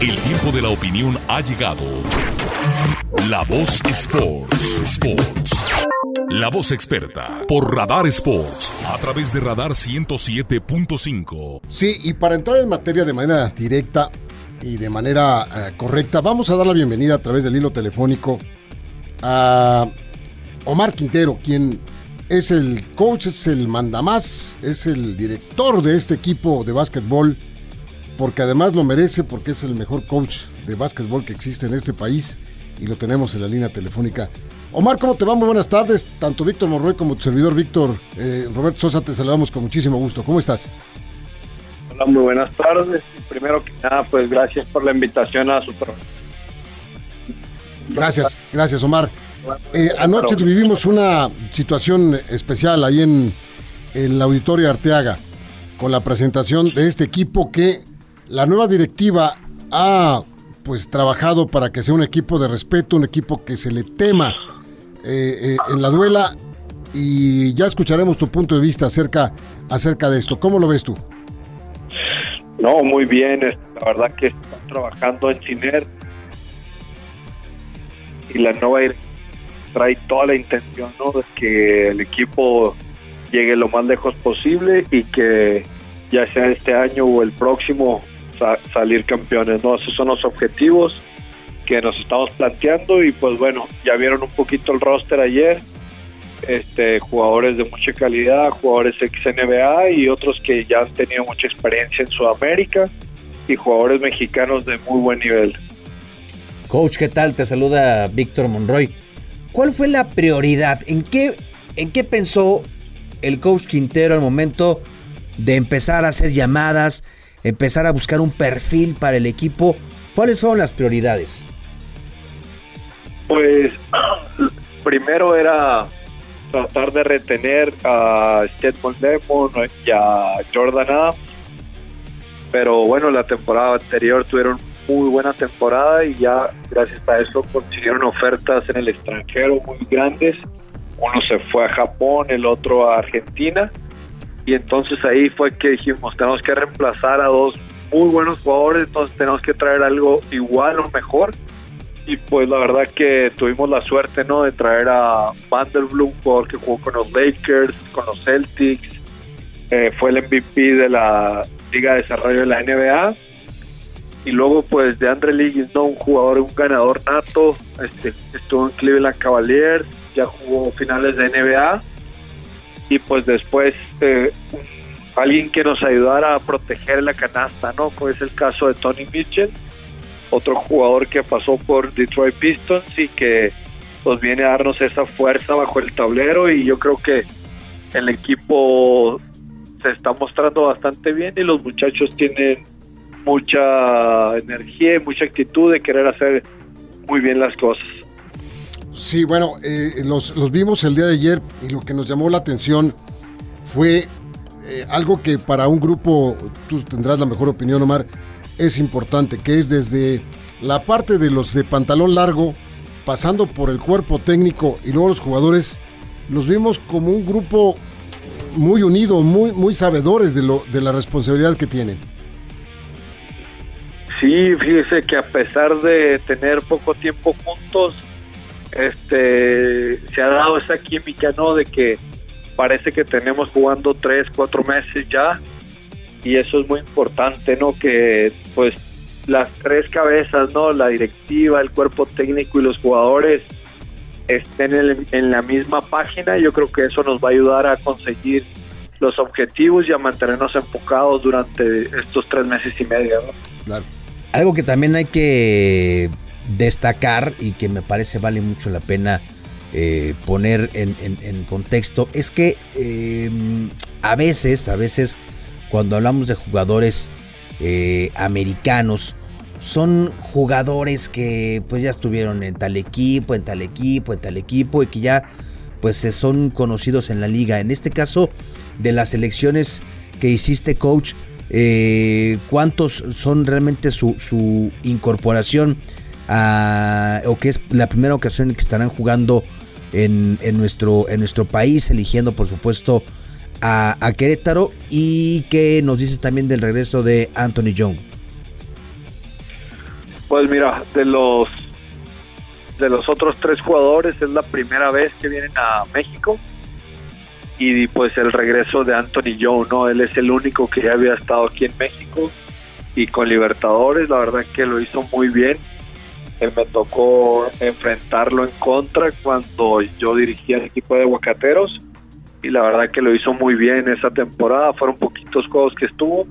El tiempo de la opinión ha llegado. La voz Sports. Sports. La voz experta por Radar Sports a través de Radar 107.5. Sí, y para entrar en materia de manera directa y de manera eh, correcta, vamos a dar la bienvenida a través del hilo telefónico a Omar Quintero, quien es el coach, es el mandamás, es el director de este equipo de básquetbol, porque además lo merece, porque es el mejor coach de básquetbol que existe en este país y lo tenemos en la línea telefónica. Omar, ¿cómo te va? Muy buenas tardes. Tanto Víctor Morroy como tu servidor Víctor eh, Roberto Sosa te saludamos con muchísimo gusto. ¿Cómo estás? Hola, muy buenas tardes. Primero que nada, pues gracias por la invitación a su programa. Gracias, gracias Omar. Eh, anoche vivimos una situación especial ahí en, en la Auditoria Arteaga con la presentación de este equipo que la nueva directiva ha pues trabajado para que sea un equipo de respeto, un equipo que se le tema eh, eh, en la duela y ya escucharemos tu punto de vista acerca, acerca de esto. ¿Cómo lo ves tú? No, muy bien. La verdad que están trabajando en Ciner y la nueva trae toda la intención ¿no? de que el equipo llegue lo más lejos posible y que ya sea este año o el próximo salir campeones. ¿no? Esos son los objetivos que nos estamos planteando y pues bueno, ya vieron un poquito el roster ayer. Este, jugadores de mucha calidad, jugadores ex NBA y otros que ya han tenido mucha experiencia en Sudamérica y jugadores mexicanos de muy buen nivel. Coach, ¿qué tal? Te saluda Víctor Monroy. ¿Cuál fue la prioridad? ¿En qué, ¿En qué pensó el coach Quintero al momento de empezar a hacer llamadas, empezar a buscar un perfil para el equipo? ¿Cuáles fueron las prioridades? Pues primero era tratar de retener a Stedman Lemon y a Jordan Adams. Pero bueno, la temporada anterior tuvieron muy buena temporada y ya gracias a eso consiguieron ofertas en el extranjero muy grandes. Uno se fue a Japón, el otro a Argentina. Y entonces ahí fue que dijimos, tenemos que reemplazar a dos muy buenos jugadores, entonces tenemos que traer algo igual o mejor. Y pues la verdad que tuvimos la suerte ¿no? de traer a Vanderbilt, jugador que jugó con los Lakers, con los Celtics, eh, fue el MVP de la Liga de Desarrollo de la NBA y luego pues de Andre Liggins, ¿no? un jugador, un ganador nato, este, estuvo en Cleveland Cavaliers, ya jugó finales de NBA y pues después eh, alguien que nos ayudara a proteger la canasta, ¿no? Pues es el caso de Tony Mitchell, otro jugador que pasó por Detroit Pistons y que pues viene a darnos esa fuerza bajo el tablero y yo creo que el equipo se está mostrando bastante bien y los muchachos tienen mucha energía y mucha actitud de querer hacer muy bien las cosas. Sí, bueno, eh, los, los, vimos el día de ayer y lo que nos llamó la atención fue eh, algo que para un grupo, tú tendrás la mejor opinión, Omar, es importante, que es desde la parte de los de pantalón largo, pasando por el cuerpo técnico y luego los jugadores, los vimos como un grupo muy unido, muy, muy sabedores de, lo, de la responsabilidad que tienen. Sí, fíjese que a pesar de tener poco tiempo juntos, este, se ha dado esa química, ¿no? De que parece que tenemos jugando tres, cuatro meses ya, y eso es muy importante, ¿no? Que pues las tres cabezas, ¿no? La directiva, el cuerpo técnico y los jugadores estén en, en la misma página. Yo creo que eso nos va a ayudar a conseguir los objetivos y a mantenernos enfocados durante estos tres meses y medio, ¿no? Claro. Algo que también hay que destacar y que me parece vale mucho la pena eh, poner en, contexto es que eh, a veces, a veces cuando hablamos de jugadores eh, americanos, son jugadores que pues ya estuvieron en tal equipo, en tal equipo, en tal equipo y que ya pues son conocidos en la liga. En este caso de las elecciones que hiciste coach, eh, ¿cuántos son realmente su, su incorporación a, o que es la primera ocasión en que estarán jugando en, en, nuestro, en nuestro país, eligiendo por supuesto a, a Querétaro y que nos dices también del regreso de Anthony Young? Pues mira, de los de los otros tres jugadores es la primera vez que vienen a México y pues el regreso de Anthony Joe, ¿no? Él es el único que ya había estado aquí en México y con Libertadores, la verdad que lo hizo muy bien. Él me tocó enfrentarlo en contra cuando yo dirigía el equipo de Aguacateros y la verdad que lo hizo muy bien esa temporada, fueron poquitos juegos que estuvo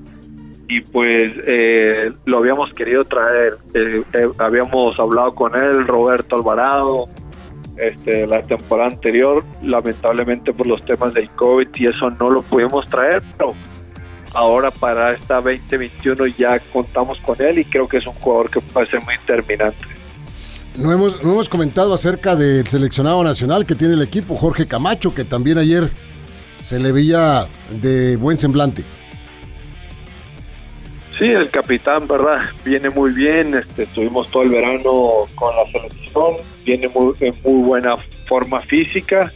y pues eh, lo habíamos querido traer. Eh, eh, habíamos hablado con él, Roberto Alvarado, este, la temporada anterior, lamentablemente por los temas del COVID y eso no lo pudimos traer, pero ahora para esta 2021 ya contamos con él y creo que es un jugador que puede ser muy determinante. No hemos, no hemos comentado acerca del seleccionado nacional que tiene el equipo, Jorge Camacho, que también ayer se le veía de buen semblante. Sí, el capitán, ¿verdad? Viene muy bien, este, estuvimos todo el verano con la selección, viene muy, en muy buena forma física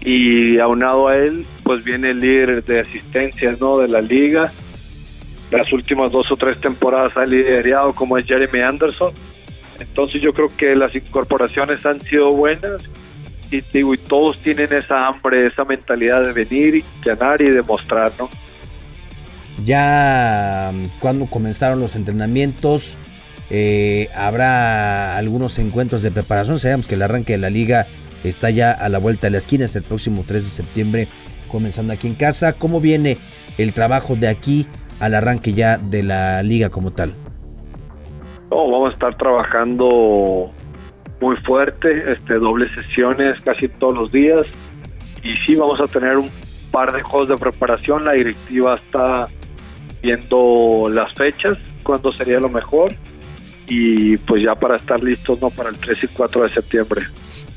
y aunado a él, pues viene el líder de asistencias, ¿no? De la liga. Las últimas dos o tres temporadas ha liderado como es Jeremy Anderson. Entonces yo creo que las incorporaciones han sido buenas y, digo, y todos tienen esa hambre, esa mentalidad de venir y ganar y demostrar, ¿no? Ya mm, cuando comenzaron los entrenamientos, eh, habrá algunos encuentros de preparación. Sabemos que el arranque de la liga está ya a la vuelta de la esquina, es el próximo 3 de septiembre, comenzando aquí en casa. ¿Cómo viene el trabajo de aquí al arranque ya de la liga como tal? Vamos a estar trabajando muy fuerte, este, dobles sesiones casi todos los días. Y sí, vamos a tener un par de juegos de preparación. La directiva está viendo las fechas, cuándo sería lo mejor y pues ya para estar listos no para el 3 y 4 de septiembre.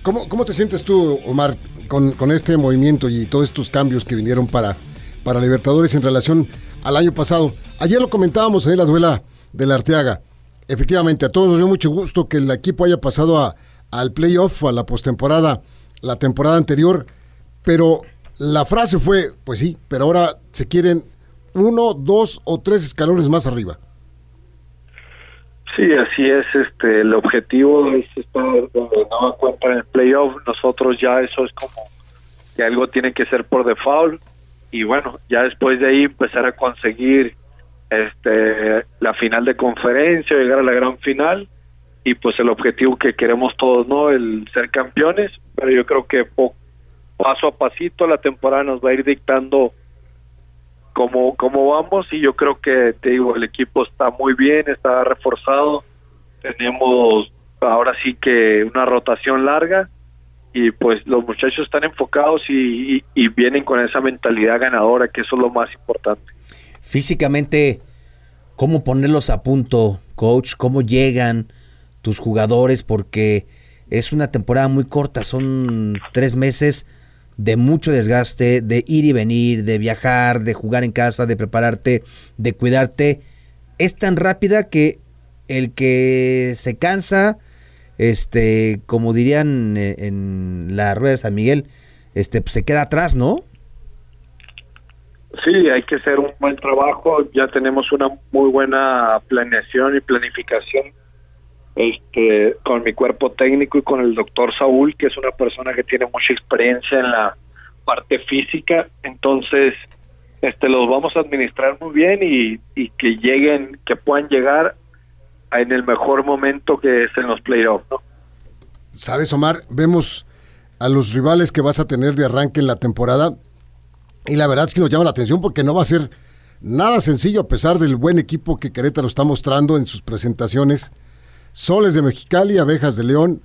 ¿Cómo, cómo te sientes tú, Omar, con, con, este movimiento y todos estos cambios que vinieron para, para Libertadores en relación al año pasado? Ayer lo comentábamos en la duela de la Arteaga. Efectivamente, a todos nos dio mucho gusto que el equipo haya pasado a, al playoff, a la postemporada, la temporada anterior, pero la frase fue, pues sí, pero ahora se quieren uno, dos o tres escalones más arriba. Sí, así es. Este, el objetivo es estar no cuenta en el playoff. Nosotros ya eso es como que algo tiene que ser por default y bueno, ya después de ahí empezar a conseguir este la final de conferencia, llegar a la gran final y pues el objetivo que queremos todos, ¿no? El ser campeones, pero yo creo que paso a pasito la temporada nos va a ir dictando cómo, cómo vamos y yo creo que, te digo, el equipo está muy bien, está reforzado, tenemos ahora sí que una rotación larga y pues los muchachos están enfocados y, y, vienen con esa mentalidad ganadora, que eso es lo más importante. Físicamente, ¿cómo ponerlos a punto, coach? ¿Cómo llegan tus jugadores? Porque es una temporada muy corta, son tres meses de mucho desgaste, de ir y venir, de viajar, de jugar en casa, de prepararte, de cuidarte, es tan rápida que el que se cansa, este, como dirían eh, en la rueda de San Miguel, este, pues se queda atrás, ¿no? Sí, hay que hacer un buen trabajo. Ya tenemos una muy buena planeación y planificación este, con mi cuerpo técnico y con el doctor Saúl, que es una persona que tiene mucha experiencia en la parte física, entonces este los vamos a administrar muy bien y, que lleguen, que puedan llegar en el mejor momento que es en los playoffs, ¿no? Sabes, Omar, vemos a los rivales que vas a tener de arranque en la temporada y la verdad es que nos llama la atención porque no va a ser nada sencillo a pesar del buen equipo que Querétaro está mostrando en sus presentaciones Soles de Mexicali, Abejas de León,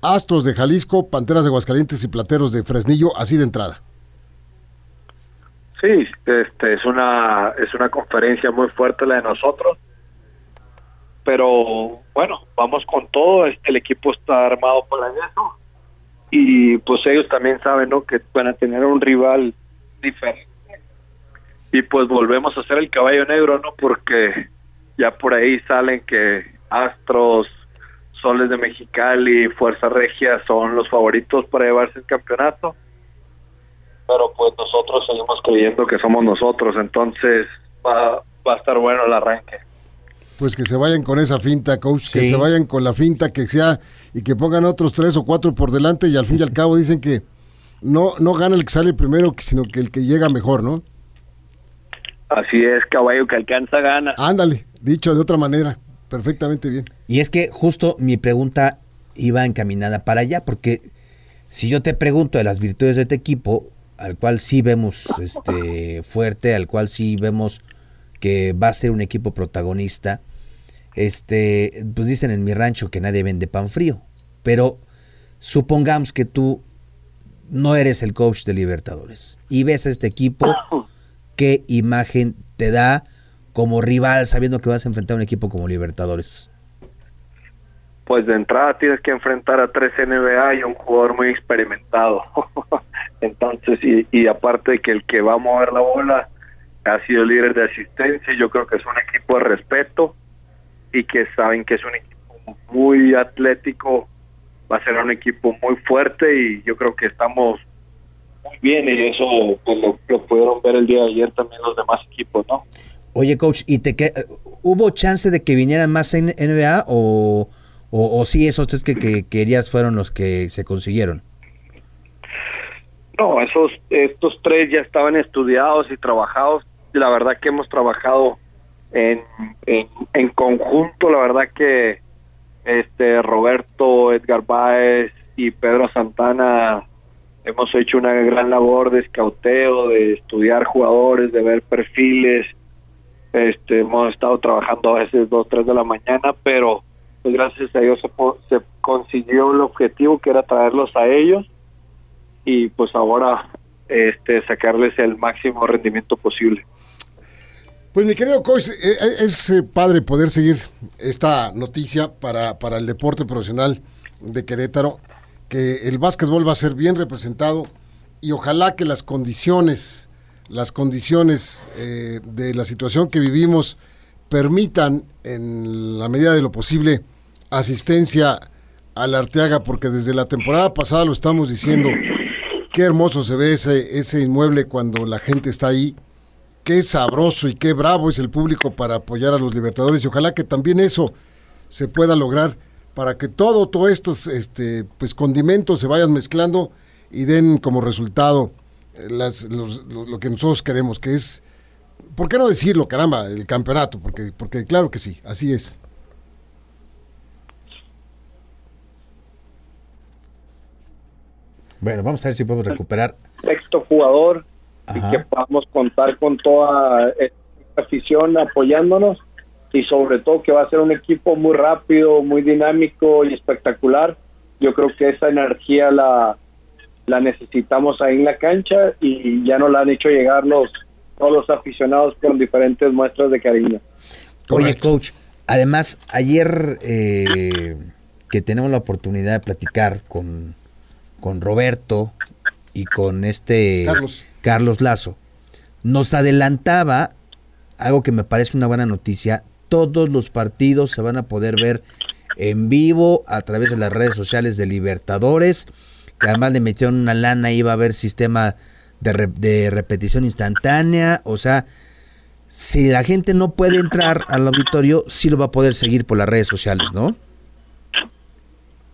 Astros de Jalisco, Panteras de Aguascalientes y Plateros de Fresnillo, así de entrada. Sí, este es una es una conferencia muy fuerte la de nosotros. pero bueno, vamos con todo, este, el equipo está armado para eso y pues ellos también saben ¿no? que van a tener un rival diferente y pues volvemos a ser el caballo negro, ¿no? Porque ya por ahí salen que Astros, Soles de Mexicali, Fuerza Regia son los favoritos para llevarse el campeonato. Pero pues nosotros seguimos creyendo que somos nosotros, entonces va, va a estar bueno el arranque. Pues que se vayan con esa finta, coach, que se vayan con la finta que sea y que pongan otros tres o cuatro por delante y al fin y al cabo dicen que no, no gana el que sale primero, sino que el que llega mejor, ¿no? Así es, caballo que alcanza gana. Ándale, dicho de otra manera, perfectamente bien. Y es que justo mi pregunta iba encaminada para allá, porque si yo te pregunto de las virtudes de este equipo, al cual sí vemos este fuerte, al cual sí vemos que va a ser un equipo protagonista, este, pues dicen en mi rancho que nadie vende pan frío, pero supongamos que tú no eres el coach de Libertadores y ves a este equipo ¿qué imagen te da como rival sabiendo que vas a enfrentar a un equipo como Libertadores? Pues de entrada tienes que enfrentar a tres NBA y un jugador muy experimentado. Entonces, y, y aparte de que el que va a mover la bola ha sido líder de asistencia, yo creo que es un equipo de respeto y que saben que es un equipo muy atlético, va a ser un equipo muy fuerte y yo creo que estamos muy bien y eso pues, lo, pudieron ver el día de ayer también los demás equipos, ¿no? Oye, coach, ¿y te que, hubo chance de que vinieran más en NBA o, o, sí esos tres que, querías fueron los que se consiguieron? No, esos estos tres ya estaban estudiados y trabajados. La verdad que hemos trabajado en, en, en conjunto. La verdad que este Roberto, Edgar Baez y Pedro Santana hemos hecho una gran labor de escauteo, de estudiar jugadores, de ver perfiles. Este, hemos estado trabajando a veces dos, tres de la mañana, pero pues gracias a Dios se, consiguió el objetivo que era traerlos a ellos y pues ahora este sacarles el máximo rendimiento posible. Pues mi querido coach, eh, eh, es eh, padre poder seguir esta noticia para, para el deporte profesional de Querétaro que el básquetbol va a ser bien representado y ojalá que las condiciones, las condiciones de la situación que vivimos permitan en la medida de lo posible asistencia al Arteaga, porque desde la temporada pasada lo estamos diciendo, qué hermoso se ve ese, ese inmueble cuando la gente está ahí, qué sabroso y qué bravo es el público para apoyar a los Libertadores y ojalá que también eso se pueda lograr para que todo, todos estos este, pues, condimentos se vayan mezclando y den como resultado eh, las, lo, que nosotros queremos, que es, ¿por qué no decirlo, caramba, el campeonato? Porque, porque claro que sí, así es. Bueno, vamos a ver si podemos recuperar. Sexto jugador y que podamos contar con toda esta afición apoyándonos y sobre todo que va a ser un equipo muy rápido, muy dinámico y espectacular. Yo creo que esa energía la, la necesitamos ahí en la cancha y ya nos la han hecho llegar los, todos los aficionados con diferentes muestras de cariño. Oye, coach, además, ayer eh, que tenemos la oportunidad de platicar con, con Roberto y con este Carlos. Carlos Lazo, nos adelantaba algo que me parece una buena noticia todos los partidos se van a poder ver en vivo a través de las redes sociales de Libertadores, que además le metieron una lana, iba a haber sistema de, de repetición instantánea, o sea, si la gente no puede entrar al auditorio, sí lo va a poder seguir por las redes sociales, ¿no?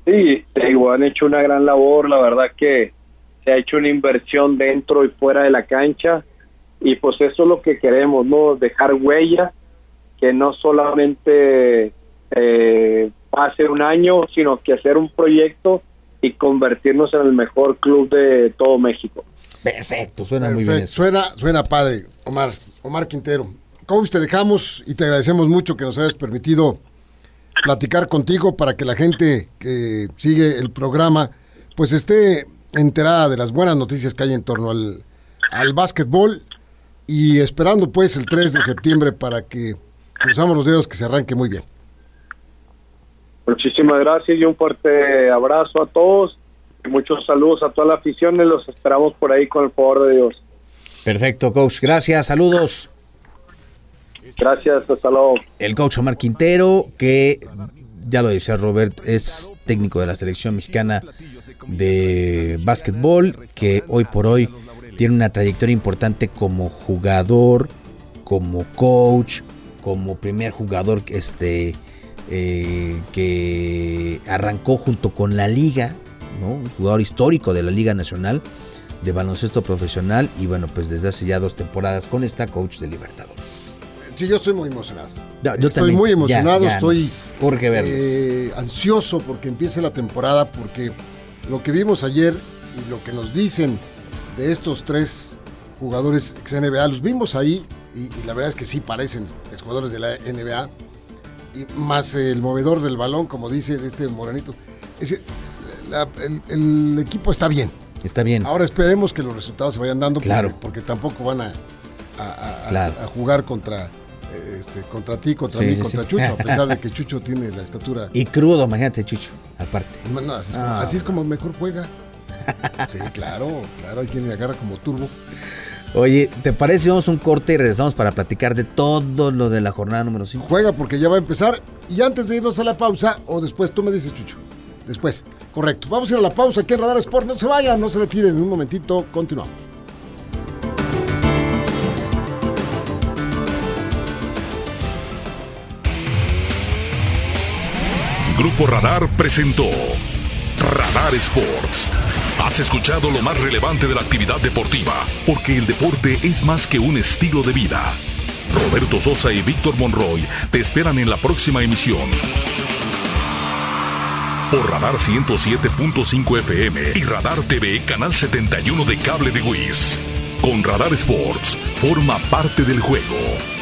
Sí, han hecho una gran labor, la verdad que se ha hecho una inversión dentro y fuera de la cancha y pues eso es lo que queremos, ¿no? Dejar huella que no solamente eh, pase un año, sino que hacer un proyecto y convertirnos en el mejor club de todo México. Perfecto, suena muy bien. Suena, suena padre, Omar, Omar Quintero. Coach, te dejamos y te agradecemos mucho que nos hayas permitido platicar contigo para que la gente que sigue el programa pues esté enterada de las buenas noticias que hay en torno al, al básquetbol y esperando pues el 3 de septiembre para que Cruzamos los dedos que se arranque muy bien. Muchísimas gracias y un fuerte abrazo a todos. Y muchos saludos a toda la afición y los esperamos por ahí con el favor de Dios. Perfecto, coach. Gracias, saludos. Gracias, hasta luego. El coach Omar Quintero, que ya lo decía Robert, es técnico de la selección mexicana de básquetbol, que hoy por hoy tiene una trayectoria importante como jugador, como coach, como primer jugador este, eh, que arrancó junto con la liga, un jugador histórico de la Liga Nacional de Baloncesto Profesional y bueno, pues desde hace ya dos temporadas con esta coach de Libertadores. Sí, yo estoy muy emocionado. Yo estoy también. muy emocionado, Ya, ya, estoy verlo. eh, ansioso porque empiece la temporada, porque lo que vimos ayer y lo que nos dicen de estos tres jugadores ex NBA, los vimos ahí y, y la verdad es que sí parecen jugadores de la NBA, y más el movedor del balón, como dice este moranito. La- el, el equipo está bien. Está bien. Ahora esperemos que los resultados se vayan dando, porque- Claro. porque, tampoco van a, a- a- Claro. a jugar contra, este, contra ti, contra Sí, mí, sí, contra sí. Chucho, a pesar de que Chucho tiene la estatura. Y crudo, imagínate, Chucho, aparte. No, así, es, Ah. así es como mejor juega. Sí, claro, claro, hay quien le agarra como turbo. Oye, ¿te parece vamos a un corte y regresamos para platicar de todo lo de la jornada número 5? Juega porque ya va a empezar. Y antes de irnos a la pausa, o después, tú me dices, Chucho. Después, correcto. Vamos a ir a la pausa aquí en Radar Sport. No se vayan, no se retiren. En un momentito, continuamos. Grupo Radar presentó Radar Sports. Has escuchado lo más relevante de la actividad deportiva, porque el deporte es más que un estilo de vida. Roberto Sosa y Víctor Monroy te esperan en la próxima emisión. Por Radar 107.5 FM y Radar TV Canal 71 de cable de WIS. Con Radar Sports, forma parte del juego.